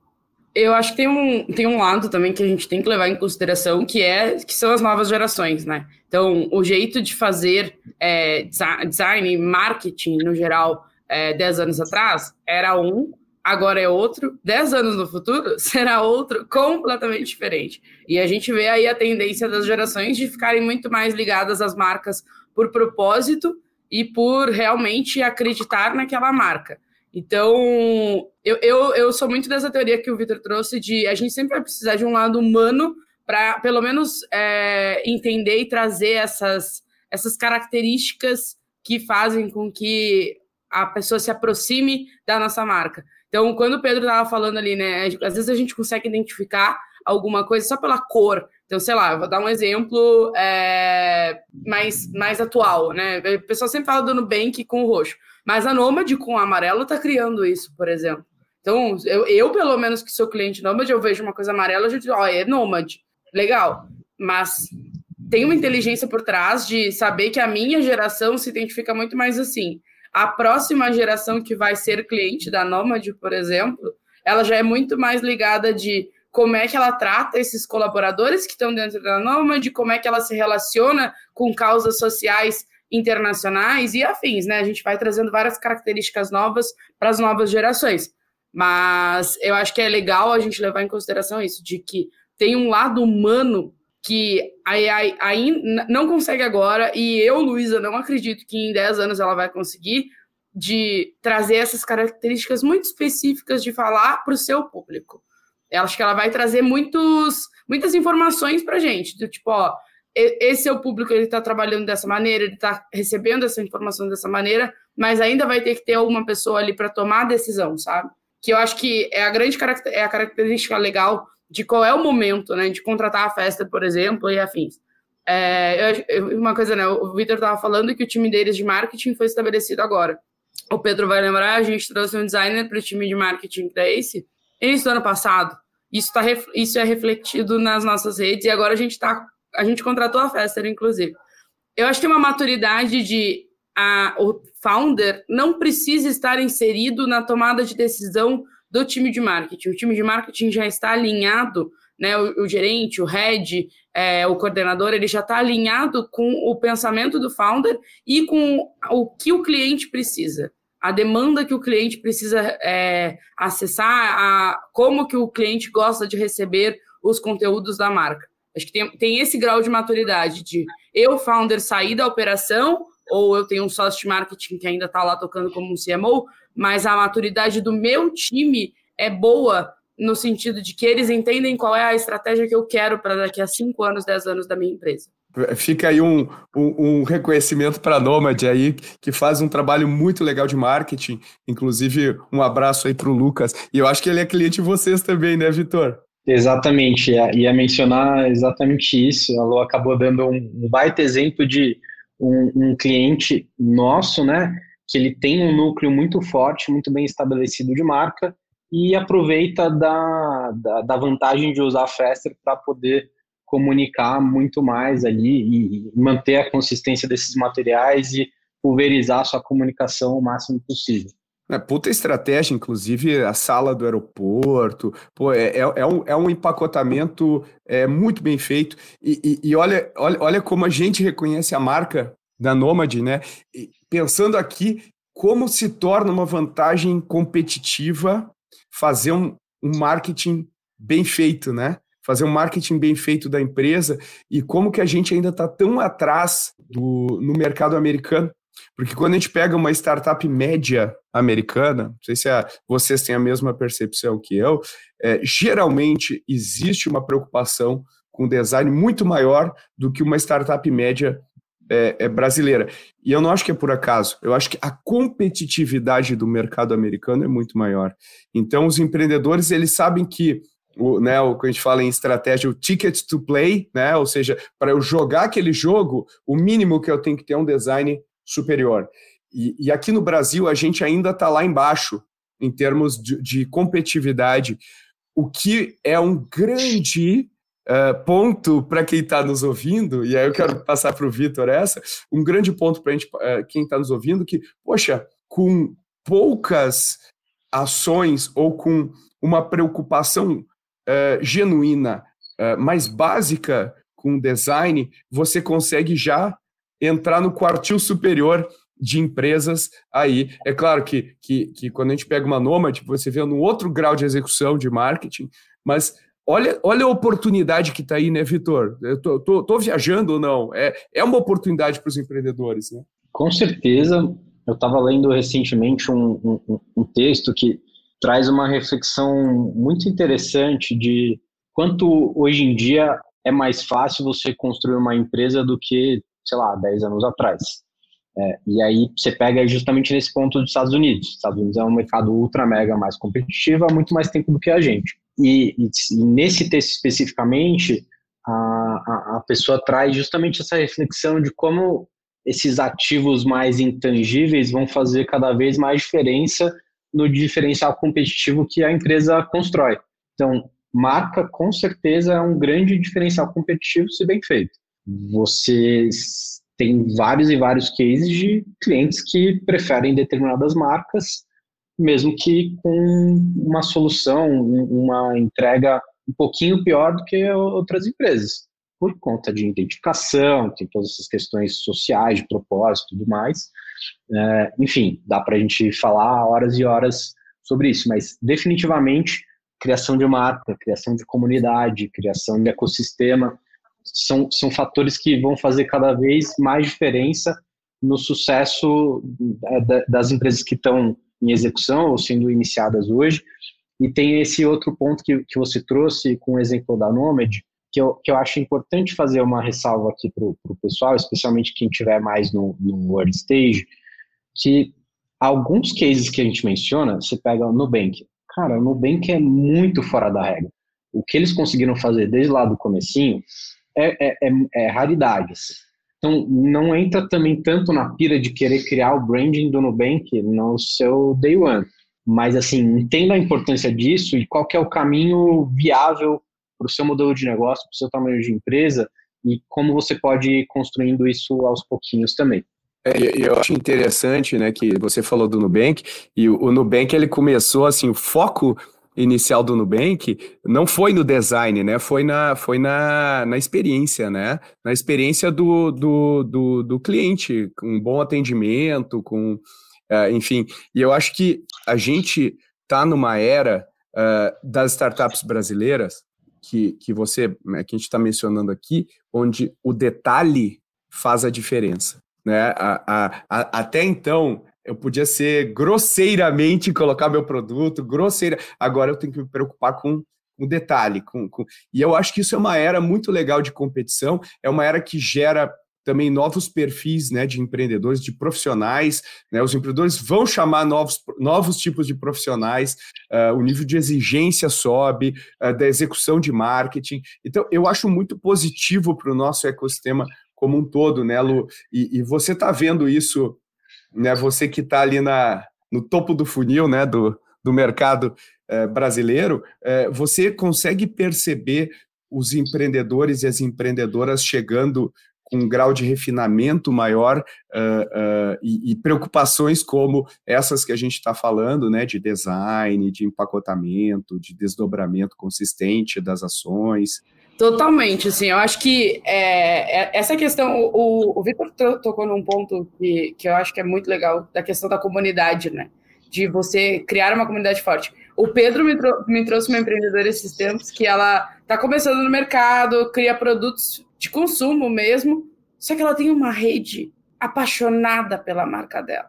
Eu acho que tem um, tem um lado também que a gente tem que levar em consideração, que é que são as novas gerações, né? Então, o jeito de fazer é, design, marketing no geral, é, 10 anos atrás, era um, agora é outro, 10 anos no futuro <laughs> será outro completamente diferente. E a gente vê aí a tendência das gerações de ficarem muito mais ligadas às marcas por propósito e por realmente acreditar naquela marca. Então, eu, eu, eu sou muito dessa teoria que o Victor trouxe de a gente sempre vai precisar de um lado humano para, pelo menos, é, entender e trazer essas, essas características que fazem com que a pessoa se aproxime da nossa marca. Então, quando o Pedro estava falando ali, né, às vezes a gente consegue identificar alguma coisa só pela cor. Então, sei lá, vou dar um exemplo é, mais, mais atual, né? O pessoal sempre fala do Nubank com o roxo, mas a Nomad com o amarelo está criando isso, por exemplo. Então, eu, eu, pelo menos que sou cliente Nomad, eu vejo uma coisa amarela, eu digo, ó, é Nomad, legal. Mas tem uma inteligência por trás de saber que a minha geração se identifica muito mais assim. A próxima geração que vai ser cliente da Nomad, por exemplo, ela já é muito mais ligada de como é que ela trata esses colaboradores que estão dentro da Nomad, como é que ela se relaciona com causas sociais internacionais e afins, né? A gente vai trazendo várias características novas para as novas gerações. Mas eu acho que é legal a gente levar em consideração isso, de que tem um lado humano que a AI, AI não consegue agora, e eu, Luísa, não acredito que em 10 anos ela vai conseguir, de trazer essas características muito específicas de falar para o seu público. Eu acho que ela vai trazer muitos, muitas informações para gente, do tipo, ó, esse é o público, ele está trabalhando dessa maneira, ele está recebendo essa informação dessa maneira, mas ainda vai ter que ter alguma pessoa ali para tomar a decisão, sabe? Que eu acho que é a grande é a característica legal de qual é o momento, né, de contratar a festa, por exemplo, e afins. É, eu, uma coisa, né, o Vitor estava falando que o time deles de marketing foi estabelecido agora. O Pedro vai lembrar, a gente trouxe um designer para o time de marketing da Ace início do ano passado. Isso, tá, isso é refletido nas nossas redes e agora a gente tá, a gente contratou a festa, inclusive. Eu acho que tem uma maturidade de a, o founder não precisa estar inserido na tomada de decisão do time de marketing. O time de marketing já está alinhado, né? O, o gerente, o head, é, o coordenador, ele já está alinhado com o pensamento do founder e com o que o cliente precisa. A demanda que o cliente precisa é, acessar, a, como que o cliente gosta de receber os conteúdos da marca. Acho que tem, tem esse grau de maturidade de eu, founder, sair da operação, ou eu tenho um sócio de marketing que ainda está lá tocando como um CMO, mas a maturidade do meu time é boa no sentido de que eles entendem qual é a estratégia que eu quero para daqui a 5 anos, 10 anos da minha empresa. Fica aí um, um, um reconhecimento para a Nomad aí, que faz um trabalho muito legal de marketing. Inclusive, um abraço aí para o Lucas. E eu acho que ele é cliente de vocês também, né, Vitor? Exatamente, ia mencionar exatamente isso. A Lu acabou dando um baita exemplo de um, um cliente nosso, né? que ele tem um núcleo muito forte, muito bem estabelecido de marca e aproveita da, da, da vantagem de usar a Faster para poder comunicar muito mais ali e, manter a consistência desses materiais e pulverizar sua comunicação o máximo possível. É, puta estratégia, inclusive a sala do aeroporto, pô, é, é, é um, é um empacotamento é, muito bem feito. E, e, e, olha, olha, olha como a gente reconhece a marca da Nômade, né? E pensando aqui como se torna uma vantagem competitiva fazer um, um marketing bem feito, né? Fazer um marketing bem feito da empresa e como que a gente ainda está tão atrás do, no mercado americano. Porque quando a gente pega uma startup média americana, não sei se a, vocês têm a mesma percepção que eu, é, geralmente existe uma preocupação com design muito maior do que uma startup média é, é, brasileira. E eu não acho que é por acaso. Eu acho que a competitividade do mercado americano é muito maior. Então, os empreendedores eles sabem que o, né, o que a gente fala em estratégia, o ticket to play, né, ou seja, para eu jogar aquele jogo, o mínimo que eu tenho que ter é um design superior. E, e aqui no Brasil, a gente ainda está lá embaixo, em termos de, de, competitividade, o que é um grande uh, ponto para quem está nos ouvindo, e aí eu quero passar para o Vitor essa, um grande ponto para uh, quem está nos ouvindo, que, poxa, com poucas ações ou com uma preocupação uh, genuína, mais básica com design, você consegue já entrar no quartil superior de empresas aí. É claro que, que, que quando a gente pega uma Nomad, você vê no outro grau de execução de marketing, mas olha, olha a oportunidade que está aí, né, Vitor? Eu tô, tô, tô, viajando ou não? É, é uma oportunidade para os empreendedores, né? Com certeza. Eu estava lendo recentemente um, um, um texto que traz uma reflexão muito interessante de quanto hoje em dia é mais fácil você construir uma empresa do que sei lá, 10 anos atrás. É, e aí você pega justamente nesse ponto dos Estados Unidos. Os Estados Unidos é um mercado ultra mega mais competitivo há muito mais tempo do que a gente. E, e, e nesse texto especificamente, a, a, a, pessoa traz justamente essa reflexão de como esses ativos mais intangíveis vão fazer cada vez mais diferença no diferencial competitivo que a empresa constrói. Então, marca com certeza é um grande diferencial competitivo se bem feito. Você tem vários e vários cases de clientes que preferem determinadas marcas, mesmo que com uma solução, uma entrega um pouquinho pior do que outras empresas, por conta de identificação, tem todas essas questões sociais, de propósito e tudo mais. É, enfim, dá para a gente falar horas e horas sobre isso, mas definitivamente criação de marca, criação de comunidade, criação de ecossistema, são, são fatores que vão fazer cada vez mais diferença no sucesso é, das empresas que estão em execução ou sendo iniciadas hoje. E tem esse outro ponto que, que você trouxe com o exemplo da Nomad, que eu, que eu acho importante fazer uma ressalva aqui para o pessoal, especialmente quem tiver mais no, no early stage, que alguns cases que a gente menciona, você pega o Nubank. Cara, o Nubank é muito fora da regra. O que eles conseguiram fazer desde lá do comecinho é, é, é, é raridade. Assim. Então, não entra também tanto na pira de querer criar o branding do Nubank no seu day one. Mas, assim, entenda a importância disso e qual é o caminho viável para o seu modelo de negócio, para o seu tamanho de empresa e como você pode ir construindo isso aos pouquinhos também. É, eu acho interessante, né, que você falou do Nubank, e o, Nubank, ele começou, assim, o foco inicial do Nubank não foi no design, né? Foi na, foi na, na experiência, né? Na experiência do, do, do, do cliente, com um bom atendimento, com uh, enfim. E eu acho que a gente está numa era uh, das startups brasileiras que, que você né, que a gente está mencionando aqui, onde o detalhe faz a diferença. Né? A, a, a, até então, eu podia ser grosseiramente colocar meu produto, grosseira. Agora eu tenho que me preocupar com o detalhe. Com, com... E eu acho que isso é uma era muito legal de competição, é uma era que gera também novos perfis né, de empreendedores, de profissionais. Né, os empreendedores vão chamar novos, novos tipos de profissionais, uh, o nível de exigência sobe, uh, da execução de marketing. Então, eu acho muito positivo para o nosso ecossistema como um todo, né, Lu? E, e você está vendo isso né, você que está ali na, no topo do funil né, do, do mercado é, brasileiro, é, você consegue perceber os empreendedores e as empreendedoras chegando com um grau de refinamento maior uh, uh, e, e, preocupações como essas que a gente está falando, né, de design, de empacotamento, de desdobramento consistente das ações. Totalmente, assim, eu acho que é, é, essa questão, o, o Vitor tocou num ponto que, que eu acho que é muito legal, da questão da comunidade, né, de você criar uma comunidade forte. O Pedro me, trou me trouxe uma empreendedora esses tempos que ela está começando no mercado, cria produtos de consumo mesmo, só que ela tem uma rede apaixonada pela marca dela.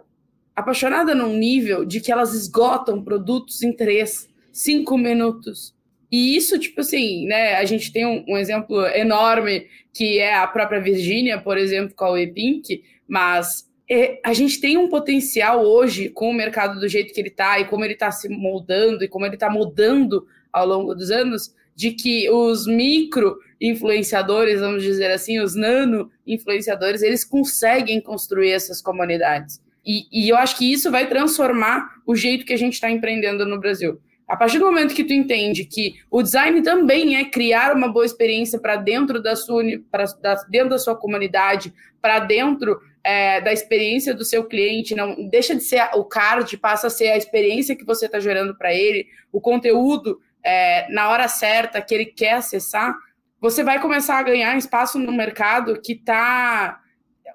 Apaixonada num nível de que elas esgotam produtos em três, cinco minutos. E isso, tipo assim, né? A gente tem um, um exemplo enorme que é a própria Virgínia, por exemplo, com a WePink, mas é, a gente tem um potencial hoje com o mercado do jeito que ele está e como ele está se moldando e como ele está mudando ao longo dos anos, de que os micro influenciadores, vamos dizer assim, os nano influenciadores, eles conseguem construir essas comunidades. E, e eu acho que isso vai transformar o jeito que a gente está empreendendo no Brasil. A partir do momento que tu entende que o design também é criar uma boa experiência para dentro da sua pra, da, dentro da sua comunidade, para dentro é, da experiência do seu cliente, não deixa de ser o card, passa a ser a experiência que você está gerando para ele, o conteúdo é, na hora certa que ele quer acessar, você vai começar a ganhar espaço no mercado que está.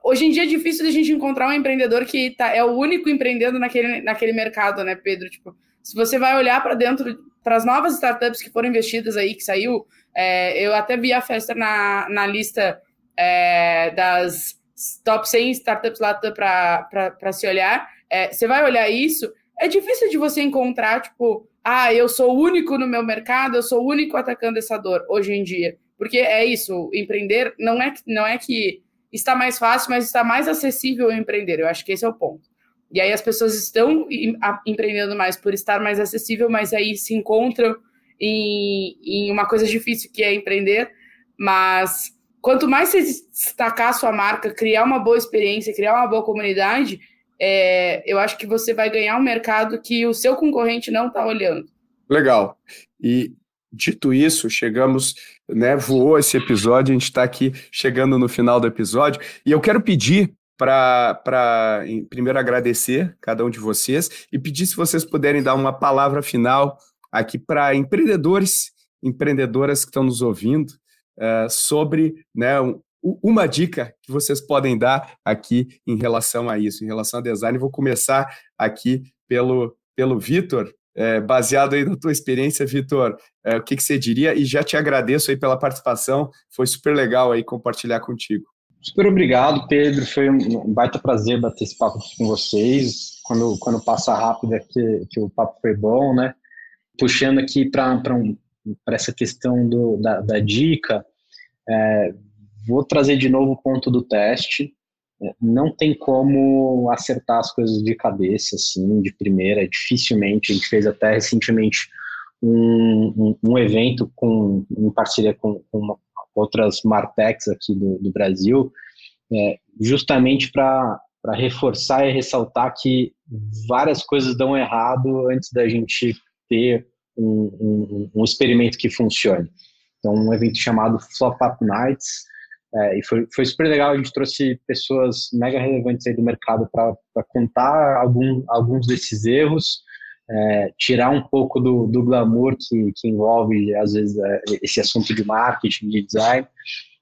Hoje em dia é difícil de a gente encontrar um empreendedor que tá, é o único empreendendo naquele, naquele mercado, né, Pedro? Tipo, se você vai olhar para dentro, para as novas startups que foram investidas aí, que saiu, é, eu até vi a festa na, na lista é, das top 100 startups lá para se olhar. É, você vai olhar isso, é difícil de você encontrar, tipo, ah, eu sou o único no meu mercado, eu sou o único atacando essa dor hoje em dia. Porque é isso, empreender não é, não é que está mais fácil, mas está mais acessível empreender. Eu acho que esse é o ponto. E aí as pessoas estão empreendendo mais por estar mais acessível, mas aí se encontram em, em uma coisa difícil que é empreender. Mas quanto mais você destacar a sua marca, criar uma boa experiência, criar uma boa comunidade, é, eu acho que você vai ganhar um mercado que o seu concorrente não está olhando. Legal. E dito isso, chegamos, né? Voou esse episódio, a gente está aqui chegando no final do episódio, e eu quero pedir para primeiro agradecer cada um de vocês e pedir se vocês puderem dar uma palavra final aqui para empreendedores, empreendedoras que estão nos ouvindo, uh, sobre né, uma dica que vocês podem dar aqui em relação a isso, em relação a design. Vou começar aqui pelo, pelo Vitor. É, baseado aí na tua experiência, Vitor, é, o que, que você diria? E já te agradeço aí pela participação, foi super legal aí compartilhar contigo. Super obrigado, Pedro. Foi um baita prazer bater esse papo com vocês. Quando, quando passa rápido é que, que o papo foi bom, né? Puxando aqui para um, essa questão do, da, da dica, é, Vou trazer de novo o ponto do teste. É, não tem como acertar as coisas de cabeça, assim, de primeira, dificilmente. A gente fez até recentemente um, um, um evento com, em parceria com, com outras Martex aqui do, do Brasil, é, justamente para reforçar e ressaltar que várias coisas dão errado antes da gente ter um, um, um experimento que funcione. Então, um evento chamado Flop Up Nights, é, e foi, foi super legal, a gente trouxe pessoas mega relevantes aí do mercado para contar algum, alguns desses erros, é, tirar um pouco do, do glamour que, que envolve, às vezes, é, esse assunto de marketing, de design,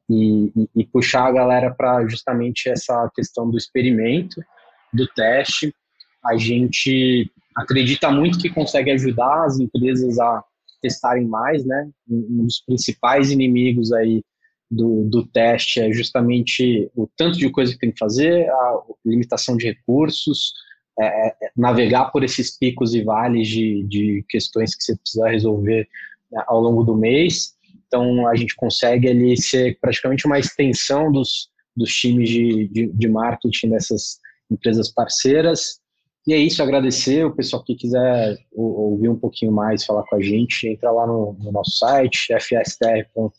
e, e, e puxar a galera para justamente essa questão do experimento, do teste. A gente acredita muito que consegue ajudar as empresas a testarem mais, né? Um dos principais inimigos aí do, do teste é justamente o tanto de coisa que tem que fazer, a limitação de recursos, é, é, navegar por esses picos e vales de, de questões que você precisa resolver né, ao longo do mês. Então, a gente consegue ali ser praticamente uma extensão dos, dos times de, de, de marketing dessas empresas parceiras. E é isso, agradecer. O pessoal que quiser ouvir um pouquinho mais, falar com a gente, entra lá no, no nosso site, fstr.com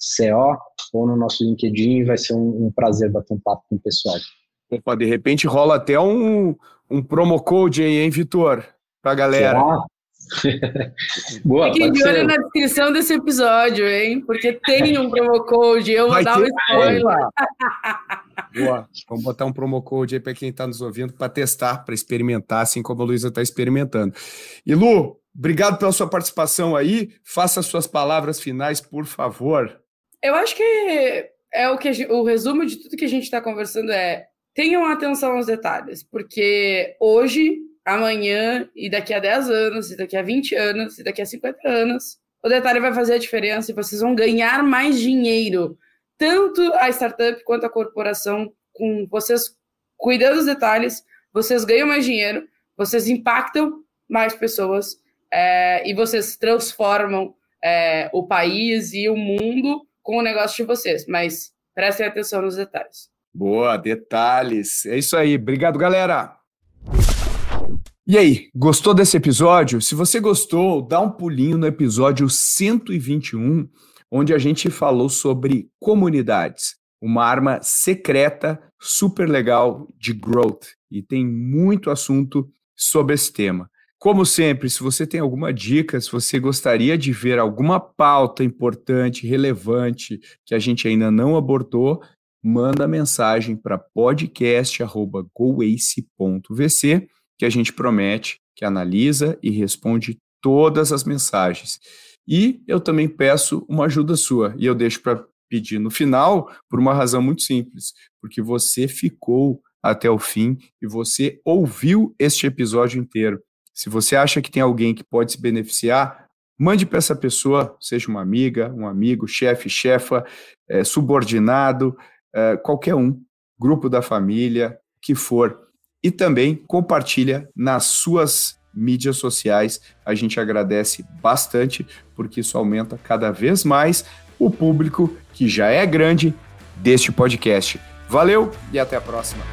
CO ou no nosso LinkedIn. Vai ser um, um prazer bater um papo com o pessoal. Opa, de repente rola até um, um promo code aí, hein, Vitor? Pra galera. <laughs> Boa, Fiquem de olho na descrição desse episódio, hein? Porque tem um promo code, eu vou dar um spoiler. <laughs> Boa, vamos botar um promo code aí para quem está nos ouvindo para testar, para experimentar, assim como a Luísa está experimentando. E Lu, obrigado pela sua participação aí. Faça suas palavras finais, por favor. Eu acho que é o que o resumo de tudo que a gente está conversando é tenham atenção aos detalhes, porque hoje, amanhã e daqui a 10 anos, e daqui a 20 anos, e daqui a 50 anos, o detalhe vai fazer a diferença e vocês vão ganhar mais dinheiro, tanto a startup quanto a corporação, com vocês cuidando dos detalhes, vocês ganham mais dinheiro, vocês impactam mais pessoas é, e vocês transformam é, o país e o mundo com o negócio de vocês. Mas prestem atenção nos detalhes. Boa, detalhes. É isso aí. Obrigado, galera. E aí, gostou desse episódio? Se você gostou, dá um pulinho no episódio 121, onde a gente falou sobre comunidades, uma arma secreta super legal de growth e tem muito assunto sobre esse tema. Como sempre, se você tem alguma dica, se você gostaria de ver alguma pauta importante, relevante, que a gente ainda não abordou, manda mensagem para podcast@goace.vc que a gente promete que analisa e responde todas as mensagens. E eu também peço uma ajuda sua, e eu deixo para pedir no final por uma razão muito simples, porque você ficou até o fim e você ouviu este episódio inteiro. Se você acha que tem alguém que pode se beneficiar, mande para essa pessoa, seja uma amiga, um amigo, chefe, chefa, é, subordinado, é, qualquer um, grupo da família, que for. E também compartilha nas suas mídias sociais. A gente agradece bastante, porque isso aumenta cada vez mais o público que já é grande deste podcast. Valeu e até a próxima.